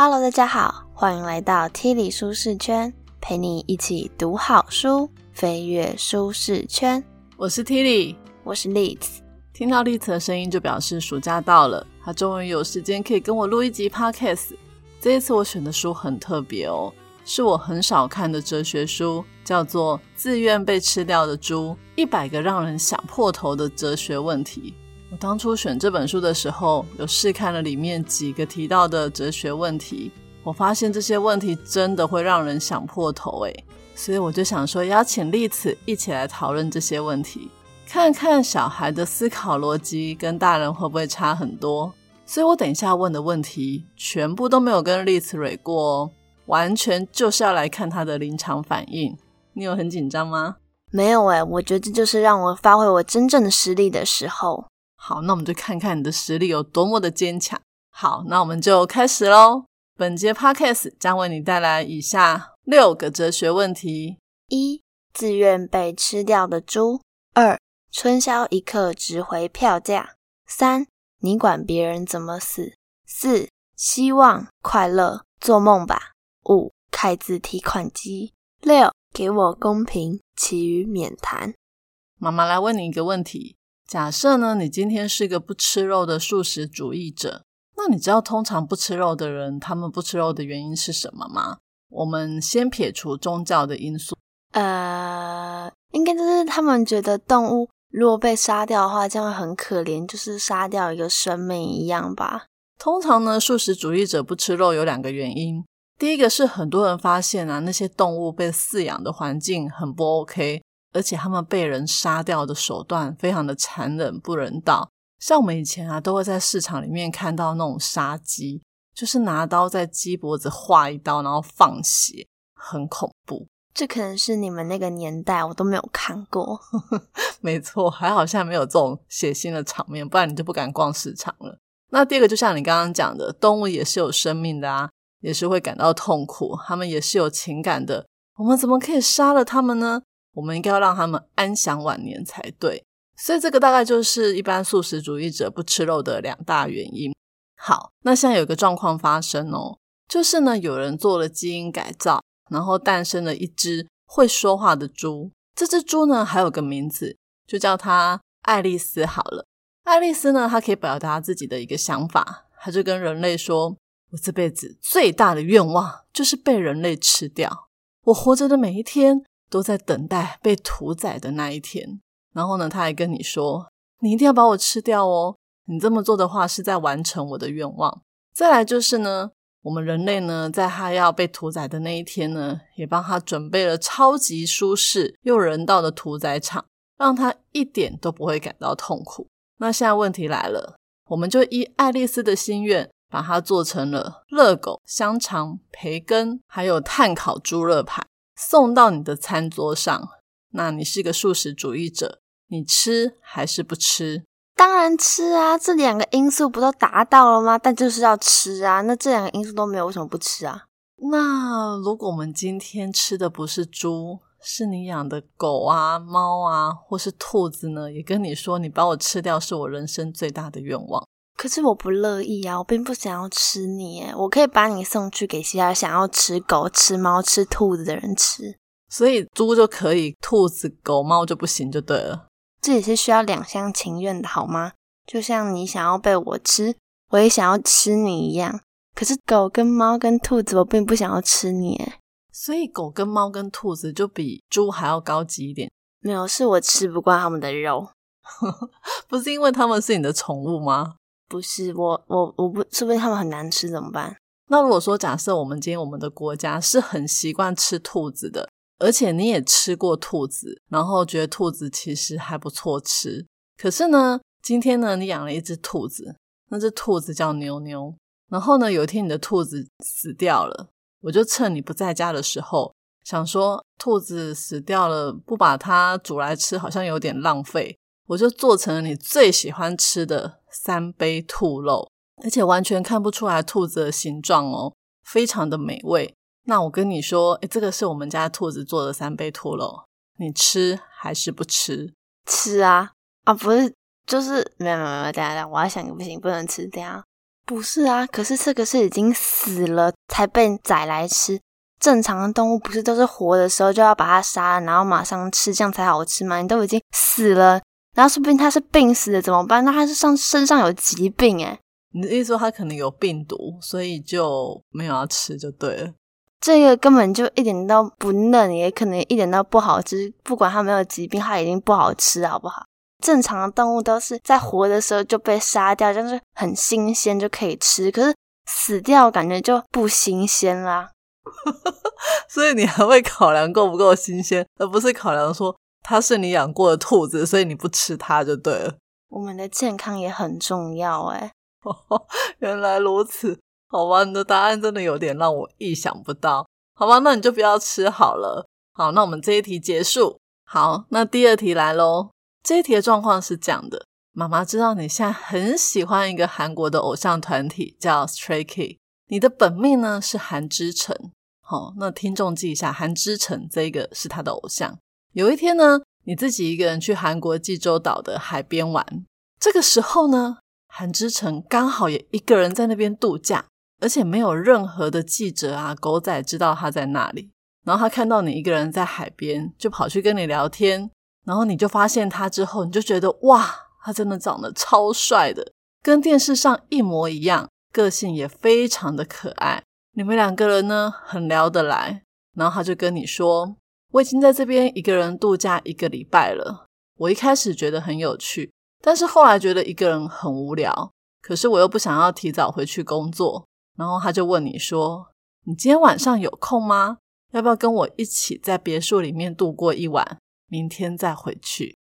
Hello，大家好，欢迎来到 T 里舒适圈，陪你一起读好书，飞跃舒适圈。我是 T 里，我是 Liz。听到 Liz 的声音，就表示暑假到了，他终于有时间可以跟我录一集 Podcast。这一次我选的书很特别哦，是我很少看的哲学书，叫做《自愿被吃掉的猪：一百个让人想破头的哲学问题》。我当初选这本书的时候，有试看了里面几个提到的哲学问题，我发现这些问题真的会让人想破头诶，所以我就想说邀请丽子一起来讨论这些问题，看看小孩的思考逻辑跟大人会不会差很多。所以我等一下问的问题全部都没有跟丽子蕊过哦，完全就是要来看他的临场反应。你有很紧张吗？没有诶，我觉得这就是让我发挥我真正的实力的时候。好，那我们就看看你的实力有多么的坚强。好，那我们就开始喽。本节 podcast 将为你带来以下六个哲学问题：一、自愿被吃掉的猪；二、春宵一刻值回票价；三、你管别人怎么死；四、希望快乐做梦吧；五、开字提款机；六、给我公平，其余免谈。妈妈来问你一个问题。假设呢，你今天是个不吃肉的素食主义者，那你知道通常不吃肉的人，他们不吃肉的原因是什么吗？我们先撇除宗教的因素，呃，应该就是他们觉得动物如果被杀掉的话，这样很可怜，就是杀掉一个生命一样吧。通常呢，素食主义者不吃肉有两个原因，第一个是很多人发现啊，那些动物被饲养的环境很不 OK。而且他们被人杀掉的手段非常的残忍不人道，像我们以前啊，都会在市场里面看到那种杀鸡，就是拿刀在鸡脖子划一刀，然后放血，很恐怖。这可能是你们那个年代，我都没有看过。没错，还好现在没有这种血腥的场面，不然你就不敢逛市场了。那第二个，就像你刚刚讲的，动物也是有生命的啊，也是会感到痛苦，他们也是有情感的。我们怎么可以杀了他们呢？我们应该要让他们安享晚年才对，所以这个大概就是一般素食主义者不吃肉的两大原因。好，那现在有一个状况发生哦，就是呢，有人做了基因改造，然后诞生了一只会说话的猪。这只猪呢，还有个名字，就叫它爱丽丝好了。爱丽丝呢，它可以表达自己的一个想法，它就跟人类说：“我这辈子最大的愿望就是被人类吃掉。我活着的每一天。”都在等待被屠宰的那一天。然后呢，他还跟你说：“你一定要把我吃掉哦！你这么做的话，是在完成我的愿望。”再来就是呢，我们人类呢，在他要被屠宰的那一天呢，也帮他准备了超级舒适又人道的屠宰场，让他一点都不会感到痛苦。那现在问题来了，我们就依爱丽丝的心愿，把它做成了热狗、香肠、培根，还有炭烤猪肋排。送到你的餐桌上，那你是一个素食主义者，你吃还是不吃？当然吃啊！这两个因素不都达到了吗？但就是要吃啊！那这两个因素都没有，为什么不吃啊？那如果我们今天吃的不是猪，是你养的狗啊、猫啊，或是兔子呢？也跟你说，你把我吃掉是我人生最大的愿望。可是我不乐意啊！我并不想要吃你，我可以把你送去给其他想要吃狗、吃猫、吃兔子的人吃。所以猪就可以，兔子、狗、猫就不行，就对了。这也是需要两厢情愿的，好吗？就像你想要被我吃，我也想要吃你一样。可是狗跟猫跟兔子，我并不想要吃你。所以狗跟猫跟兔子就比猪还要高级一点。没有，是我吃不惯他们的肉。不是因为他们是你的宠物吗？不是我，我我不是不是他们很难吃怎么办？那如果说假设我们今天我们的国家是很习惯吃兔子的，而且你也吃过兔子，然后觉得兔子其实还不错吃，可是呢，今天呢你养了一只兔子，那只兔子叫妞妞，然后呢有一天你的兔子死掉了，我就趁你不在家的时候，想说兔子死掉了，不把它煮来吃好像有点浪费。我就做成了你最喜欢吃的三杯兔肉，而且完全看不出来兔子的形状哦，非常的美味。那我跟你说，诶这个是我们家兔子做的三杯兔肉，你吃还是不吃？吃啊！啊，不是，就是没有没有没有，等下等下，我要想个不行，不能吃，等下不是啊，可是这个是已经死了才被宰来吃。正常的动物不是都是活的时候就要把它杀了，然后马上吃，这样才好吃吗？你都已经死了，然后说不定它是病死的怎么办？那它是上身上有疾病诶你的意思说它可能有病毒，所以就没有要吃就对了。这个根本就一点都不嫩，也可能一点都不好吃。不管它没有疾病，它已经不好吃，好不好？正常的动物都是在活的时候就被杀掉，就是很新鲜就可以吃。可是死掉感觉就不新鲜啦。所以你还会考量够不够新鲜，而不是考量说它是你养过的兔子，所以你不吃它就对了。我们的健康也很重要哎。原来如此，好吧，你的答案真的有点让我意想不到。好吧，那你就不要吃好了。好，那我们这一题结束。好，那第二题来喽。这一题的状况是这样的：妈妈知道你现在很喜欢一个韩国的偶像团体，叫 Stray Kids。你的本命呢是韩之成。好，那听众记一下，韩之成这个是他的偶像。有一天呢，你自己一个人去韩国济州岛的海边玩，这个时候呢，韩之成刚好也一个人在那边度假，而且没有任何的记者啊、狗仔知道他在那里。然后他看到你一个人在海边，就跑去跟你聊天。然后你就发现他之后，你就觉得哇，他真的长得超帅的，跟电视上一模一样，个性也非常的可爱。你们两个人呢，很聊得来。然后他就跟你说：“我已经在这边一个人度假一个礼拜了。我一开始觉得很有趣，但是后来觉得一个人很无聊。可是我又不想要提早回去工作。然后他就问你说：‘你今天晚上有空吗？要不要跟我一起在别墅里面度过一晚？’”明天再回去，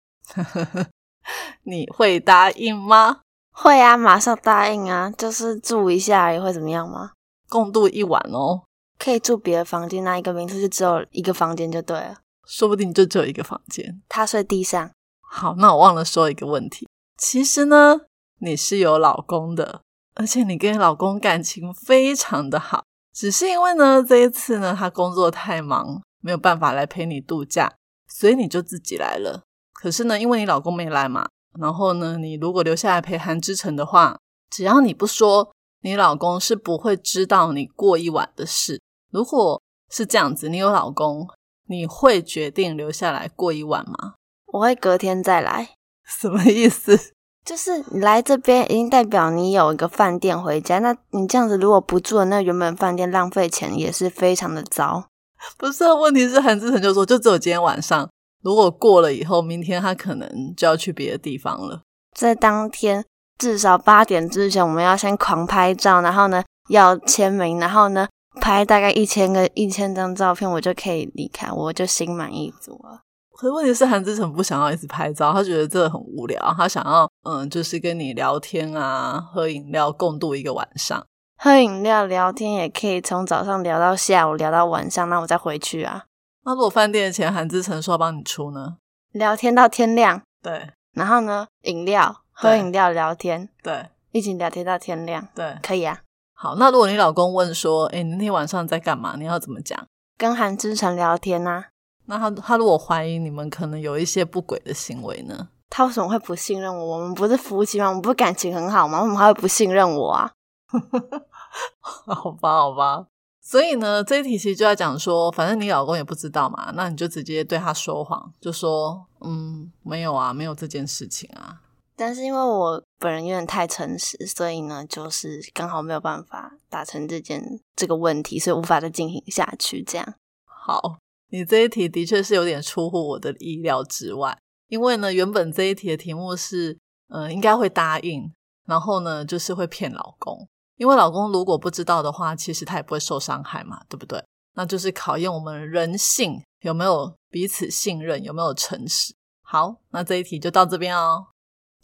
你会答应吗？会啊，马上答应啊！就是住一下也会怎么样吗？共度一晚哦，可以住别的房间，那一个民宿就只有一个房间就对了。说不定就只有一个房间，他睡地上。好，那我忘了说一个问题，其实呢，你是有老公的，而且你跟老公感情非常的好，只是因为呢，这一次呢，他工作太忙，没有办法来陪你度假。所以你就自己来了。可是呢，因为你老公没来嘛，然后呢，你如果留下来陪韩之成的话，只要你不说，你老公是不会知道你过一晚的事。如果是这样子，你有老公，你会决定留下来过一晚吗？我会隔天再来。什么意思？就是你来这边，已经代表你有一个饭店回家。那你这样子，如果不住那原本饭店，浪费钱也是非常的糟。不是，问题是韩志成就说，就只有今天晚上。如果过了以后，明天他可能就要去别的地方了。在当天至少八点之前，我们要先狂拍照，然后呢要签名，然后呢拍大概一千个一千张照片，我就可以离开，我就心满意足了。可是问题是，韩志成不想要一直拍照，他觉得这很无聊，他想要嗯，就是跟你聊天啊，喝饮料，共度一个晚上。喝饮料聊天也可以从早上聊到下午，聊到晚上，那我再回去啊。那如果饭店的钱韩志成说要帮你出呢？聊天到天亮，对。然后呢，饮料喝饮料聊天，对，一起聊天到天亮，对，可以啊。好，那如果你老公问说，哎，你那天晚上在干嘛？你要怎么讲？跟韩志成聊天呐。那他他如果怀疑你们可能有一些不轨的行为呢？他为什么会不信任我？我们不是夫妻吗？我们不是感情很好吗？为什么还会不信任我啊？好吧，好吧，所以呢，这一题其实就在讲说，反正你老公也不知道嘛，那你就直接对他说谎，就说，嗯，没有啊，没有这件事情啊。但是因为我本人有点太诚实，所以呢，就是刚好没有办法达成这件这个问题，所以无法再进行下去。这样，好，你这一题的确是有点出乎我的意料之外，因为呢，原本这一题的题目是，嗯，应该会答应，然后呢，就是会骗老公。因为老公如果不知道的话，其实他也不会受伤害嘛，对不对？那就是考验我们人性有没有彼此信任，有没有诚实。好，那这一题就到这边哦。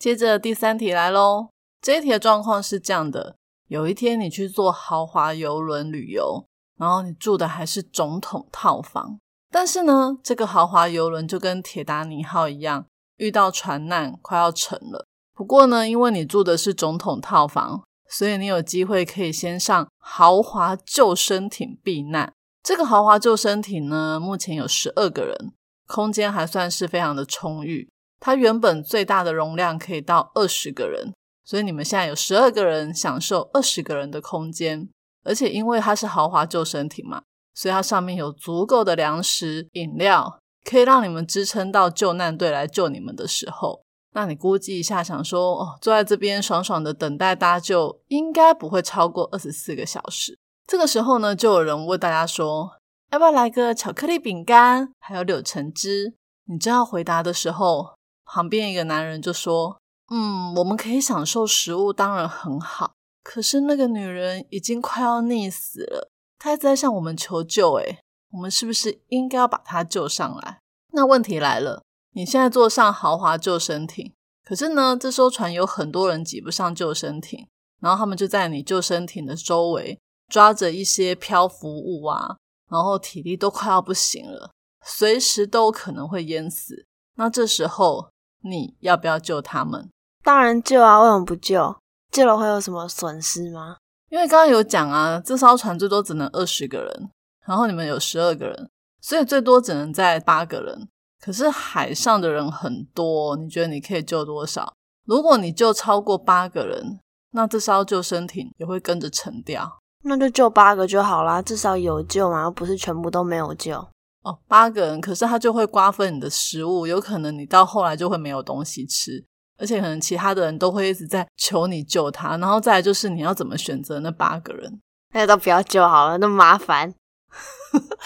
接着第三题来喽。这一题的状况是这样的：有一天你去坐豪华游轮旅游，然后你住的还是总统套房，但是呢，这个豪华游轮就跟铁达尼号一样，遇到船难，快要沉了。不过呢，因为你住的是总统套房。所以你有机会可以先上豪华救生艇避难。这个豪华救生艇呢，目前有十二个人，空间还算是非常的充裕。它原本最大的容量可以到二十个人，所以你们现在有十二个人享受二十个人的空间，而且因为它是豪华救生艇嘛，所以它上面有足够的粮食、饮料，可以让你们支撑到救难队来救你们的时候。那你估计一下，想说哦，坐在这边爽爽的等待搭救，应该不会超过二十四个小时。这个时候呢，就有人问大家说，要不要来个巧克力饼干，还有柳橙汁？你正要回答的时候，旁边一个男人就说。嗯，我们可以享受食物，当然很好。可是那个女人已经快要溺死了，她一直在向我们求救。诶我们是不是应该要把她救上来？那问题来了，你现在坐上豪华救生艇，可是呢，这艘船有很多人挤不上救生艇，然后他们就在你救生艇的周围抓着一些漂浮物啊，然后体力都快要不行了，随时都可能会淹死。那这时候你要不要救他们？当然救啊！为什么不救？救了会有什么损失吗？因为刚刚有讲啊，这艘船最多只能二十个人，然后你们有十二个人，所以最多只能载八个人。可是海上的人很多，你觉得你可以救多少？如果你救超过八个人，那这艘救生艇也会跟着沉掉。那就救八个就好啦，至少有救嘛，而不是全部都没有救。哦，八个人，可是他就会瓜分你的食物，有可能你到后来就会没有东西吃。而且可能其他的人都会一直在求你救他，然后再来就是你要怎么选择那八个人？那都不要救好了，那么麻烦，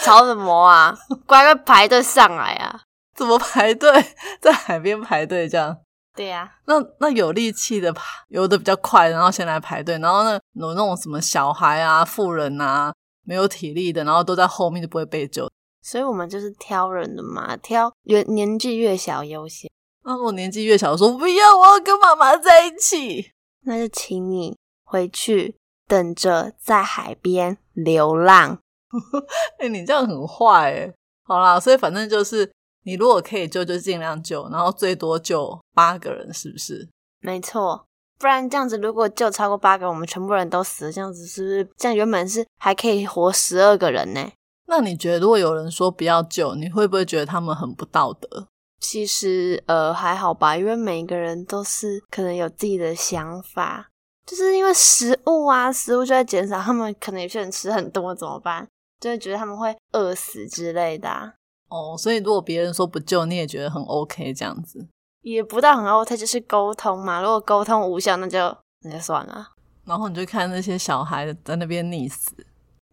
吵什么啊？乖乖排队上来啊！怎么排队？在海边排队这样？对呀。那那有力气的游的比较快，然后先来排队，然后呢有那种什么小孩啊、富人啊，没有体力的，然后都在后面就不会被救。所以我们就是挑人的嘛，挑越年纪越小优先。那我年纪越小，说不要，我要跟妈妈在一起。那就请你回去等着，在海边流浪。哎，你这样很坏哎。好啦，所以反正就是，你如果可以救，就尽量救，然后最多救八个人，是不是？没错，不然这样子，如果救超过八个，我们全部人都死了，这样子是不是？这样原本是还可以活十二个人呢。那你觉得，如果有人说不要救，你会不会觉得他们很不道德？其实呃还好吧，因为每一个人都是可能有自己的想法，就是因为食物啊，食物就在减少，他们可能有些人吃很多怎么办？就会觉得他们会饿死之类的。哦，所以如果别人说不救，你也觉得很 OK 这样子？也不到很 OK，就是沟通嘛。如果沟通无效，那就那就算了。然后你就看那些小孩在那边溺死，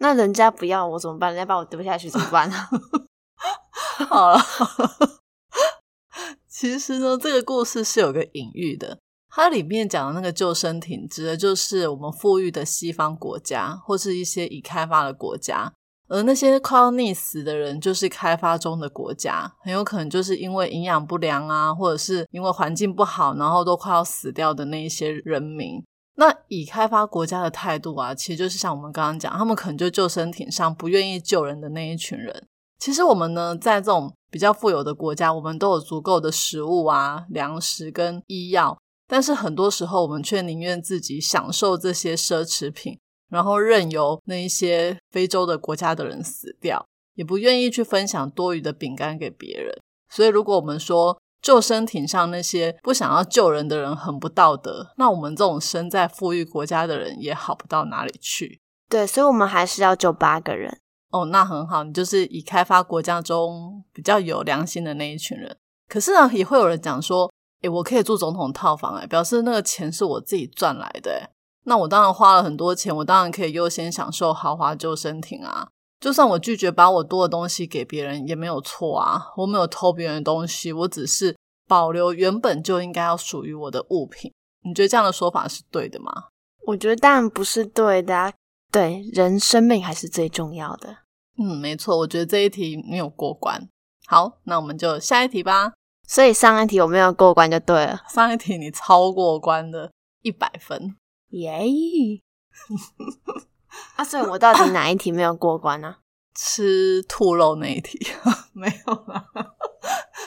那人家不要我怎么办？人家把我丢下去怎么办呢？好了。其实呢，这个故事是有个隐喻的。它里面讲的那个救生艇，指的就是我们富裕的西方国家，或是一些已开发的国家。而那些快要溺死的人，就是开发中的国家，很有可能就是因为营养不良啊，或者是因为环境不好，然后都快要死掉的那一些人民。那以开发国家的态度啊，其实就是像我们刚刚讲，他们可能就救生艇上不愿意救人的那一群人。其实我们呢，在这种比较富有的国家，我们都有足够的食物啊、粮食跟医药，但是很多时候我们却宁愿自己享受这些奢侈品，然后任由那一些非洲的国家的人死掉，也不愿意去分享多余的饼干给别人。所以，如果我们说救生艇上那些不想要救人的人很不道德，那我们这种身在富裕国家的人也好不到哪里去。对，所以我们还是要救八个人。哦，那很好，你就是以开发国家中比较有良心的那一群人。可是呢，也会有人讲说，诶，我可以住总统套房，诶，表示那个钱是我自己赚来的。那我当然花了很多钱，我当然可以优先享受豪华救生艇啊。就算我拒绝把我多的东西给别人，也没有错啊。我没有偷别人的东西，我只是保留原本就应该要属于我的物品。你觉得这样的说法是对的吗？我觉得当然不是对的。对，人生命还是最重要的。嗯，没错，我觉得这一题没有过关。好，那我们就下一题吧。所以上一题我没有过关就对了。上一题你超过关的，一百分，耶！啊，所以我到底哪一题没有过关呢？吃兔肉那一题 没有啦。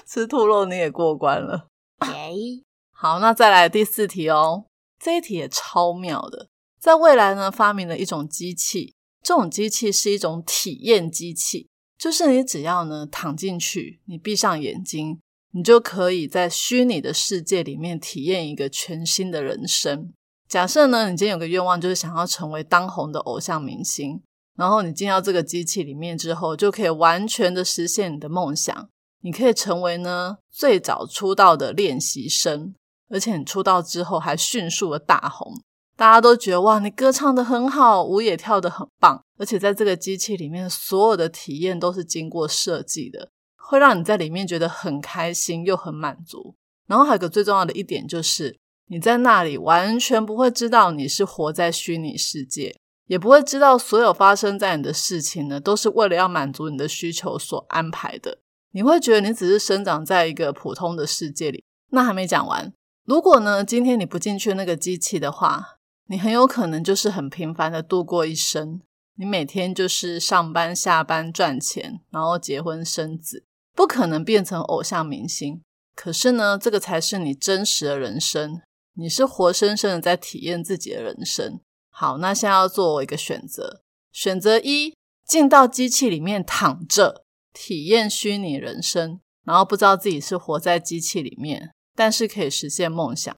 吃兔肉你也过关了，耶！好，那再来第四题哦。这一题也超妙的。在未来呢，发明了一种机器，这种机器是一种体验机器，就是你只要呢躺进去，你闭上眼睛，你就可以在虚拟的世界里面体验一个全新的人生。假设呢，你今天有个愿望，就是想要成为当红的偶像明星，然后你进到这个机器里面之后，就可以完全的实现你的梦想。你可以成为呢最早出道的练习生，而且你出道之后还迅速的大红，大家都觉得哇，你歌唱的很好，舞也跳得很棒，而且在这个机器里面，所有的体验都是经过设计的，会让你在里面觉得很开心又很满足。然后还有个最重要的一点就是。你在那里完全不会知道你是活在虚拟世界，也不会知道所有发生在你的事情呢，都是为了要满足你的需求所安排的。你会觉得你只是生长在一个普通的世界里。那还没讲完，如果呢，今天你不进去那个机器的话，你很有可能就是很平凡的度过一生。你每天就是上班、下班赚钱，然后结婚生子，不可能变成偶像明星。可是呢，这个才是你真实的人生。你是活生生的在体验自己的人生。好，那现在要做一个选择。选择一，进到机器里面躺着体验虚拟人生，然后不知道自己是活在机器里面，但是可以实现梦想。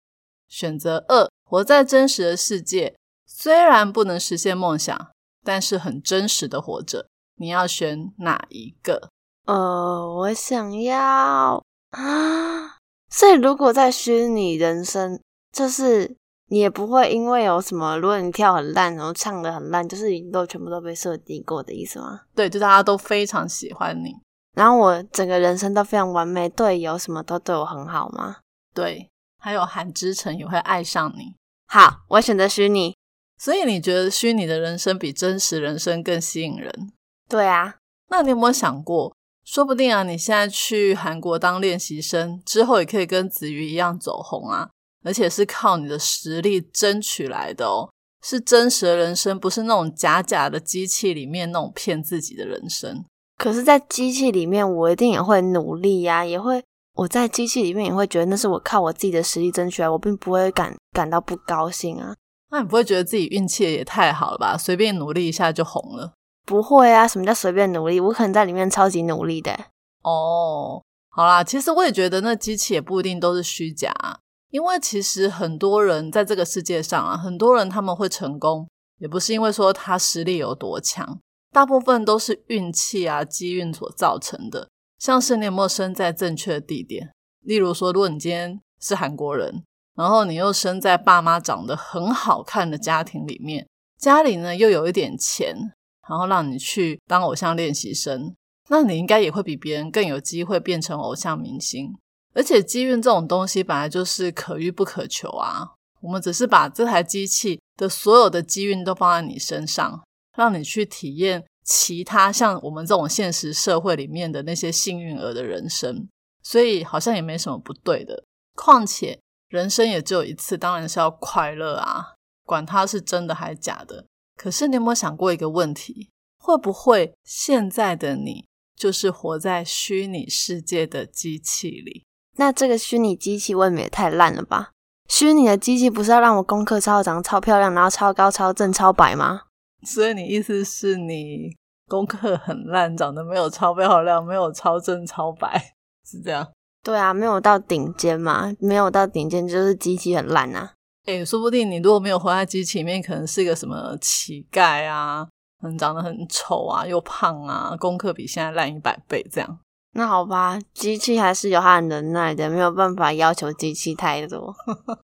选择二，活在真实的世界，虽然不能实现梦想，但是很真实的活着。你要选哪一个？呃，我想要啊。所以如果在虚拟人生。就是你也不会因为有什么，如果你跳很烂，然后唱的很烂，就是都全部都被设定过的意思吗？对，就大家都非常喜欢你，然后我整个人生都非常完美，队友什么都对我很好吗？对，还有韩之城也会爱上你。好，我选择虚拟。所以你觉得虚拟的人生比真实人生更吸引人？对啊。那你有没有想过，说不定啊，你现在去韩国当练习生之后，也可以跟子瑜一样走红啊？而且是靠你的实力争取来的哦，是真实的人生，不是那种假假的机器里面那种骗自己的人生。可是，在机器里面，我一定也会努力呀，也会我在机器里面也会觉得那是我靠我自己的实力争取来，我并不会感感到不高兴啊。那你不会觉得自己运气也太好了吧？随便努力一下就红了？不会啊，什么叫随便努力？我可能在里面超级努力的。哦，好啦，其实我也觉得那机器也不一定都是虚假。因为其实很多人在这个世界上啊，很多人他们会成功，也不是因为说他实力有多强，大部分都是运气啊、机运所造成的。像是你有没有生在正确的地点？例如说，如果你今天是韩国人，然后你又生在爸妈长得很好看的家庭里面，家里呢又有一点钱，然后让你去当偶像练习生，那你应该也会比别人更有机会变成偶像明星。而且机运这种东西本来就是可遇不可求啊！我们只是把这台机器的所有的机运都放在你身上，让你去体验其他像我们这种现实社会里面的那些幸运儿的人生，所以好像也没什么不对的。况且人生也只有一次，当然是要快乐啊，管它是真的还是假的。可是你有没有想过一个问题？会不会现在的你就是活在虚拟世界的机器里？那这个虚拟机器未免也太烂了吧？虚拟的机器不是要让我功课超长、超漂亮，然后超高、超正、超白吗？所以你意思是你功课很烂，长得没有超漂亮，没有超正、超白，是这样？对啊，没有到顶尖嘛，没有到顶尖就是机器很烂啊。诶，说不定你如果没有活在机器里面，可能是一个什么乞丐啊，很长得很丑啊，又胖啊，功课比现在烂一百倍这样。那好吧，机器还是有它的能耐的，没有办法要求机器太多。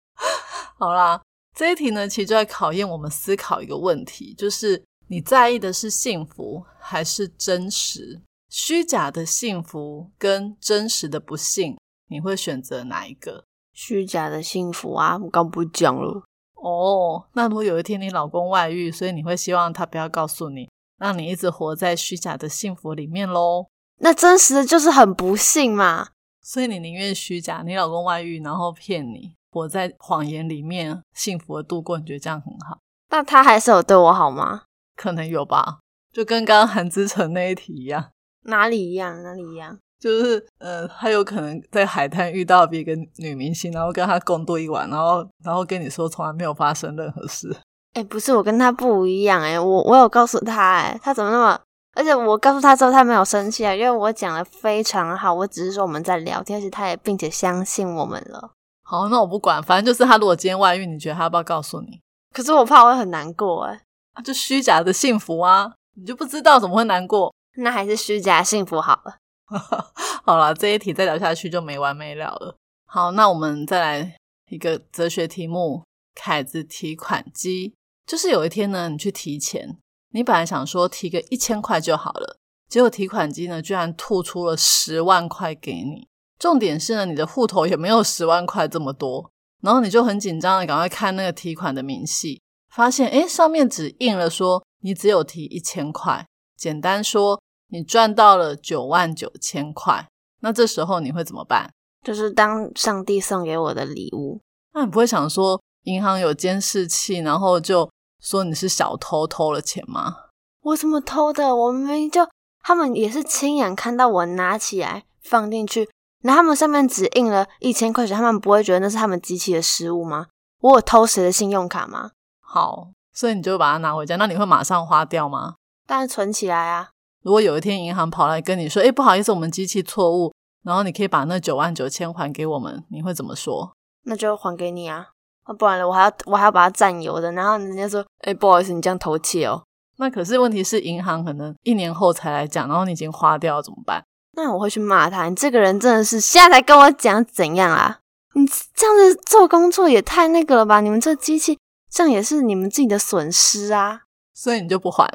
好啦，这一题呢，其实就在考验我们思考一个问题，就是你在意的是幸福还是真实？虚假的幸福跟真实的不幸，你会选择哪一个？虚假的幸福啊，我刚不讲了。哦，那如果有一天你老公外遇，所以你会希望他不要告诉你，让你一直活在虚假的幸福里面喽？那真实的就是很不幸嘛，所以你宁愿虚假，你老公外遇，然后骗你，活在谎言里面，幸福的度过，你觉得这样很好？那他还是有对我好吗？可能有吧，就跟刚刚韩之城那一题一样。哪里一样？哪里一样？就是呃，他有可能在海滩遇到别个女明星，然后跟他共度一晚，然后然后跟你说从来没有发生任何事。哎，不是，我跟他不一样，哎，我我有告诉他，哎，他怎么那么？而而且我告诉他之后，他没有生气啊，因为我讲的非常好，我只是说我们在聊天，而且他也并且相信我们了。好，那我不管，反正就是他如果今天外遇，你觉得他要不要告诉你？可是我怕我会很难过哎，啊，就虚假的幸福啊，你就不知道怎么会难过？那还是虚假幸福好了。好了，这一题再聊下去就没完没了了。好，那我们再来一个哲学题目：凯子提款机。就是有一天呢，你去提钱，你本来想说提个一千块就好了，结果提款机呢居然吐出了十万块给你。重点是呢，你的户头也没有十万块这么多，然后你就很紧张的赶快看那个提款的明细，发现诶上面只印了说你只有提一千块，简单说你赚到了九万九千块。那这时候你会怎么办？就是当上帝送给我的礼物。那你不会想说银行有监视器，然后就说你是小偷偷了钱吗？我怎么偷的？我明明就他们也是亲眼看到我拿起来放进去。那他们上面只印了一千块钱，他们不会觉得那是他们机器的失误吗？我有偷谁的信用卡吗？好，所以你就把它拿回家。那你会马上花掉吗？当然存起来啊。如果有一天银行跑来跟你说：“哎，不好意思，我们机器错误，然后你可以把那九万九千还给我们。”你会怎么说？那就还给你啊，不然了我还要我还要把它占有的。然后人家说：“哎，不好意思，你这样偷窃哦。”那可是问题是银行可能一年后才来讲，然后你已经花掉怎么办？那我会去骂他，你这个人真的是现在才跟我讲怎样啊？你这样子做工作也太那个了吧？你们这机器这样也是你们自己的损失啊！所以你就不还？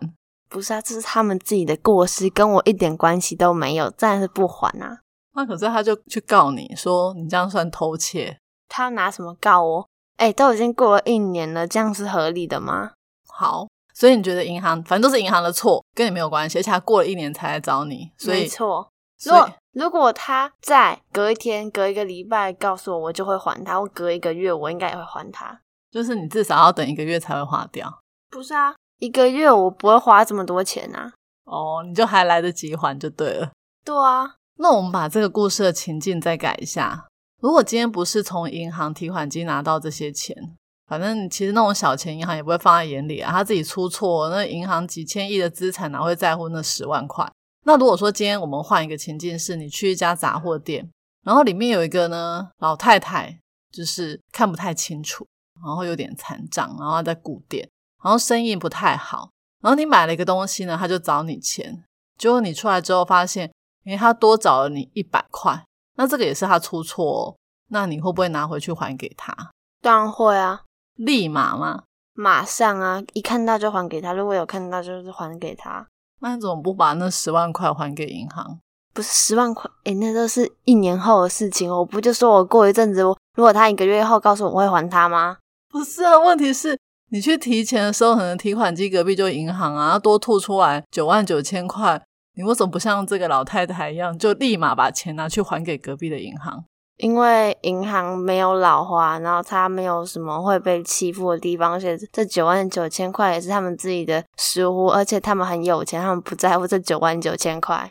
不是啊，这是他们自己的过失，跟我一点关系都没有，自然是不还啊。那可是他就去告你说你这样算偷窃，他拿什么告我？哎，都已经过了一年了，这样是合理的吗？好，所以你觉得银行反正都是银行的错，跟你没有关系，而且他过了一年才来找你，所以没错。如果如果他在隔一天、隔一个礼拜告诉我，我就会还他；或隔一个月，我应该也会还他。就是你至少要等一个月才会花掉。不是啊，一个月我不会花这么多钱啊。哦，你就还来得及还就对了。对啊，那我们把这个故事的情境再改一下。如果今天不是从银行提款机拿到这些钱，反正其实那种小钱银行也不会放在眼里啊。他自己出错，那银行几千亿的资产哪会在乎那十万块？那如果说今天我们换一个情境，是你去一家杂货店，然后里面有一个呢老太太，就是看不太清楚，然后有点残障，然后在顾店，然后生意不太好，然后你买了一个东西呢，他就找你钱，结果你出来之后发现，因为他多找了你一百块，那这个也是他出错，哦，那你会不会拿回去还给他？当然会啊，立马吗？马上啊，一看到就还给他，如果有看到就是还给他。那你怎么不把那十万块还给银行？不是十万块，诶那都是一年后的事情。我不就说我过一阵子，如果他一个月后告诉我会还他吗？不是啊，问题是你去提钱的时候，可能提款机隔壁就银行啊，多吐出来九万九千块，你为什么不像这个老太太一样，就立马把钱拿去还给隔壁的银行？因为银行没有老花，然后他没有什么会被欺负的地方，而且这九万九千块也是他们自己的失误，而且他们很有钱，他们不在乎这九万九千块，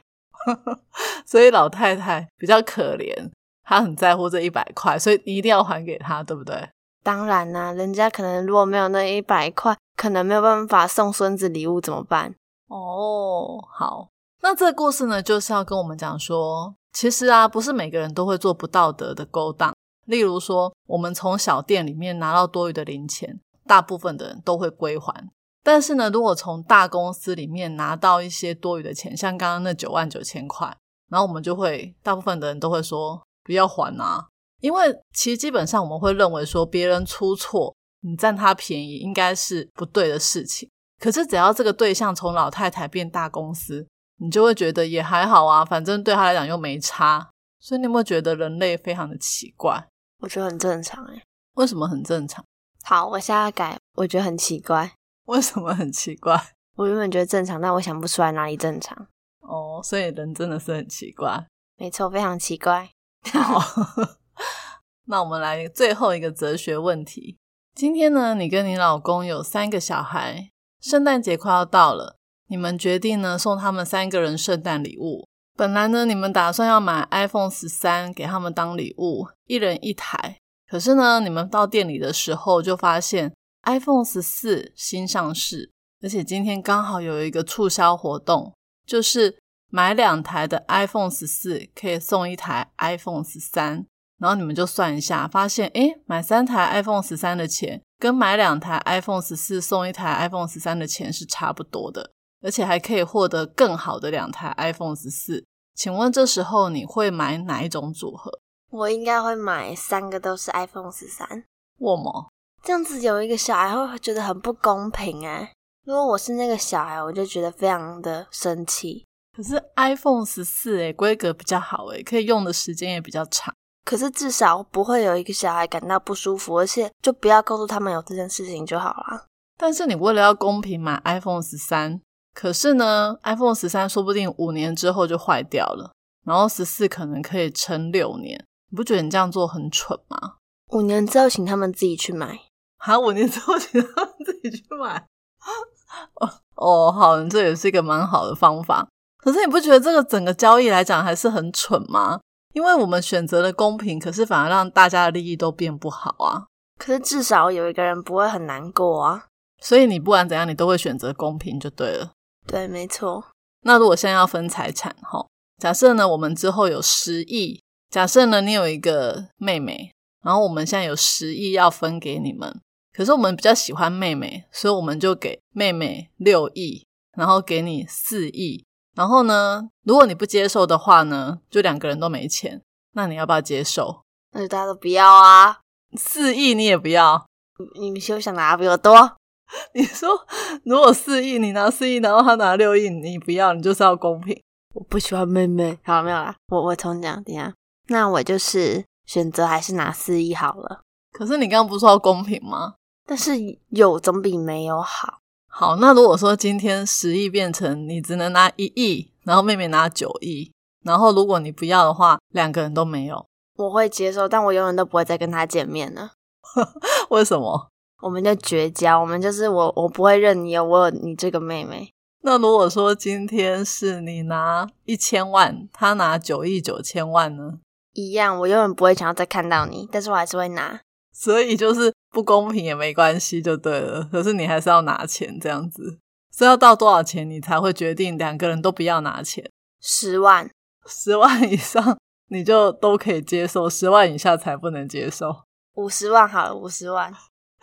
所以老太太比较可怜，她很在乎这一百块，所以你一定要还给她，对不对？当然啦，人家可能如果没有那一百块，可能没有办法送孙子礼物，怎么办？哦，好，那这个故事呢，就是要跟我们讲说。其实啊，不是每个人都会做不道德的勾当。例如说，我们从小店里面拿到多余的零钱，大部分的人都会归还。但是呢，如果从大公司里面拿到一些多余的钱，像刚刚那九万九千块，然后我们就会大部分的人都会说不要还啊，因为其实基本上我们会认为说别人出错，你占他便宜应该是不对的事情。可是只要这个对象从老太太变大公司，你就会觉得也还好啊，反正对他来讲又没差，所以你有没有觉得人类非常的奇怪？我觉得很正常哎。为什么很正常？好，我现在改，我觉得很奇怪。为什么很奇怪？我原本觉得正常，但我想不出来哪里正常。哦，所以人真的是很奇怪。没错，非常奇怪。好，那我们来最后一个哲学问题。今天呢，你跟你老公有三个小孩，圣诞节快要到了。你们决定呢送他们三个人圣诞礼物。本来呢你们打算要买 iPhone 十三给他们当礼物，一人一台。可是呢你们到店里的时候就发现 iPhone 十四新上市，而且今天刚好有一个促销活动，就是买两台的 iPhone 十四可以送一台 iPhone 十三，然后你们就算一下，发现诶，买三台 iPhone 十三的钱跟买两台 iPhone 十四送一台 iPhone 十三的钱是差不多的，而且还可以获得更好的两台 iPhone 十四。请问这时候你会买哪一种组合？我应该会买三个都是 iPhone 十三。我么，这样子有一个小孩会觉得很不公平哎。如果我是那个小孩，我就觉得非常的生气。可是 iPhone 十四诶，规格比较好诶，可以用的时间也比较长。可是至少不会有一个小孩感到不舒服，而且就不要告诉他们有这件事情就好了。但是你为了要公平买 iPhone 十三，可是呢，iPhone 十三说不定五年之后就坏掉了，然后十四可能可以撑六年。你不觉得你这样做很蠢吗？五年之后请他们自己去买。好，五年之后请他们自己去买。哦哦，好，这也是一个蛮好的方法。可是你不觉得这个整个交易来讲还是很蠢吗？因为我们选择了公平，可是反而让大家的利益都变不好啊。可是至少有一个人不会很难过啊。所以你不管怎样，你都会选择公平就对了。对，没错。那如果现在要分财产，哈，假设呢，我们之后有十亿，假设呢，你有一个妹妹，然后我们现在有十亿要分给你们。可是我们比较喜欢妹妹，所以我们就给妹妹六亿，然后给你四亿。然后呢，如果你不接受的话呢，就两个人都没钱。那你要不要接受？那就大家都不要啊！四亿你也不要？你们休想拿比我多？你说如果四亿你拿四亿，然后他拿六亿，你不要，你就是要公平。我不喜欢妹妹。好，没有啦，我我重讲，等下。那我就是选择还是拿四亿好了。可是你刚刚不是说要公平吗？但是有总比没有好。好，那如果说今天十亿变成你只能拿一亿，然后妹妹拿九亿，然后如果你不要的话，两个人都没有，我会接受，但我永远都不会再跟他见面了。为什么？我们就绝交，我们就是我，我不会认你有我有你这个妹妹。那如果说今天是你拿一千万，他拿九亿九千万呢？一样，我永远不会想要再看到你，但是我还是会拿。所以就是不公平也没关系，就对了。可是你还是要拿钱，这样子是要到多少钱你才会决定两个人都不要拿钱？十万，十万以上你就都可以接受，十万以下才不能接受。五十万好了，五十万，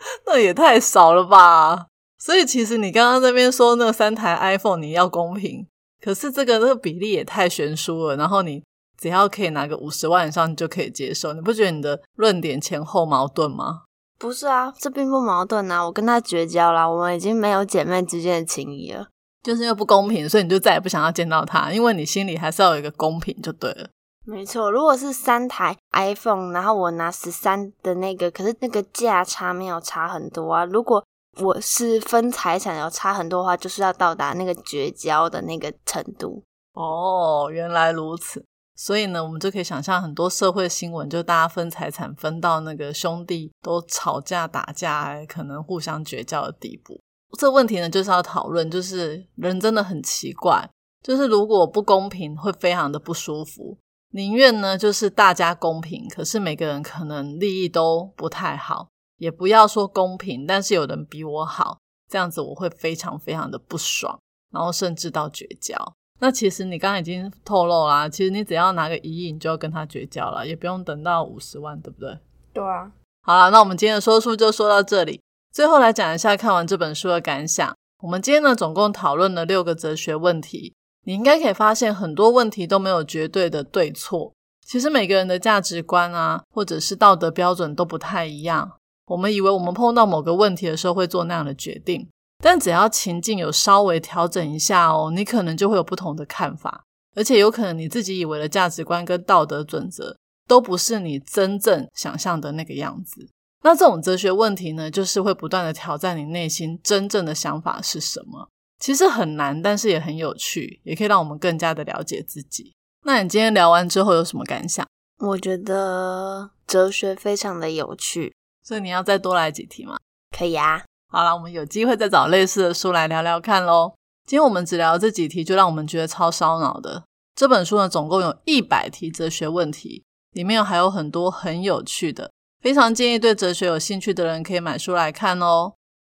那也太少了吧？所以其实你刚刚那边说那三台 iPhone 你要公平，可是这个那个比例也太悬殊了。然后你。只要可以拿个五十万以上，你就可以接受。你不觉得你的论点前后矛盾吗？不是啊，这并不矛盾啊。我跟他绝交了，我们已经没有姐妹之间的情谊了。就是因为不公平，所以你就再也不想要见到他，因为你心里还是要有一个公平就对了。没错，如果是三台 iPhone，然后我拿十三的那个，可是那个价差没有差很多啊。如果我是分财产有差很多的话，就是要到达那个绝交的那个程度。哦，原来如此。所以呢，我们就可以想象很多社会新闻，就大家分财产分到那个兄弟都吵架打架，可能互相绝交的地步。这问题呢，就是要讨论，就是人真的很奇怪，就是如果不公平，会非常的不舒服。宁愿呢，就是大家公平，可是每个人可能利益都不太好，也不要说公平，但是有人比我好，这样子我会非常非常的不爽，然后甚至到绝交。那其实你刚刚已经透露啦，其实你只要拿个一亿，你就要跟他绝交了，也不用等到五十万，对不对？对啊。好了，那我们今天的说书就说到这里。最后来讲一下看完这本书的感想。我们今天呢，总共讨论了六个哲学问题。你应该可以发现，很多问题都没有绝对的对错。其实每个人的价值观啊，或者是道德标准都不太一样。我们以为我们碰到某个问题的时候会做那样的决定。但只要情境有稍微调整一下哦，你可能就会有不同的看法，而且有可能你自己以为的价值观跟道德准则都不是你真正想象的那个样子。那这种哲学问题呢，就是会不断的挑战你内心真正的想法是什么。其实很难，但是也很有趣，也可以让我们更加的了解自己。那你今天聊完之后有什么感想？我觉得哲学非常的有趣，所以你要再多来几题吗？可以啊。好了，我们有机会再找类似的书来聊聊看喽。今天我们只聊这几题，就让我们觉得超烧脑的。这本书呢，总共有一百题哲学问题，里面还有很多很有趣的，非常建议对哲学有兴趣的人可以买书来看哦。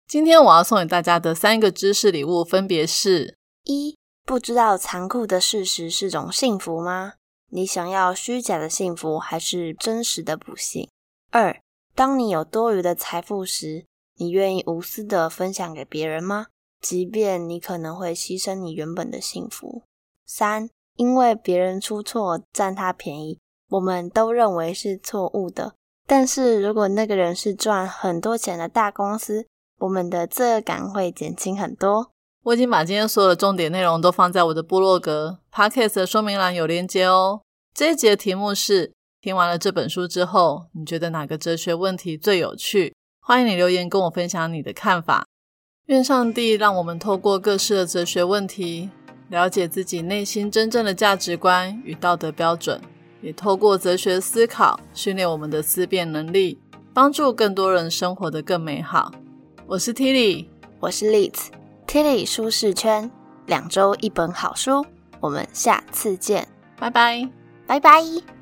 今天我要送给大家的三个知识礼物，分别是：一、不知道残酷的事实是种幸福吗？你想要虚假的幸福，还是真实的不幸？二，当你有多余的财富时，你愿意无私的分享给别人吗？即便你可能会牺牲你原本的幸福。三，因为别人出错占他便宜，我们都认为是错误的。但是如果那个人是赚很多钱的大公司，我们的罪恶感会减轻很多。我已经把今天所有的重点内容都放在我的部落格 podcast 的说明栏有连接哦。这一集的题目是：听完了这本书之后，你觉得哪个哲学问题最有趣？欢迎你留言跟我分享你的看法。愿上帝让我们透过各式的哲学问题，了解自己内心真正的价值观与道德标准，也透过哲学思考训练我们的思辨能力，帮助更多人生活得更美好。我是 Tilly，我是 Liz，Tilly 舒适圈，两周一本好书，我们下次见，拜拜。拜拜。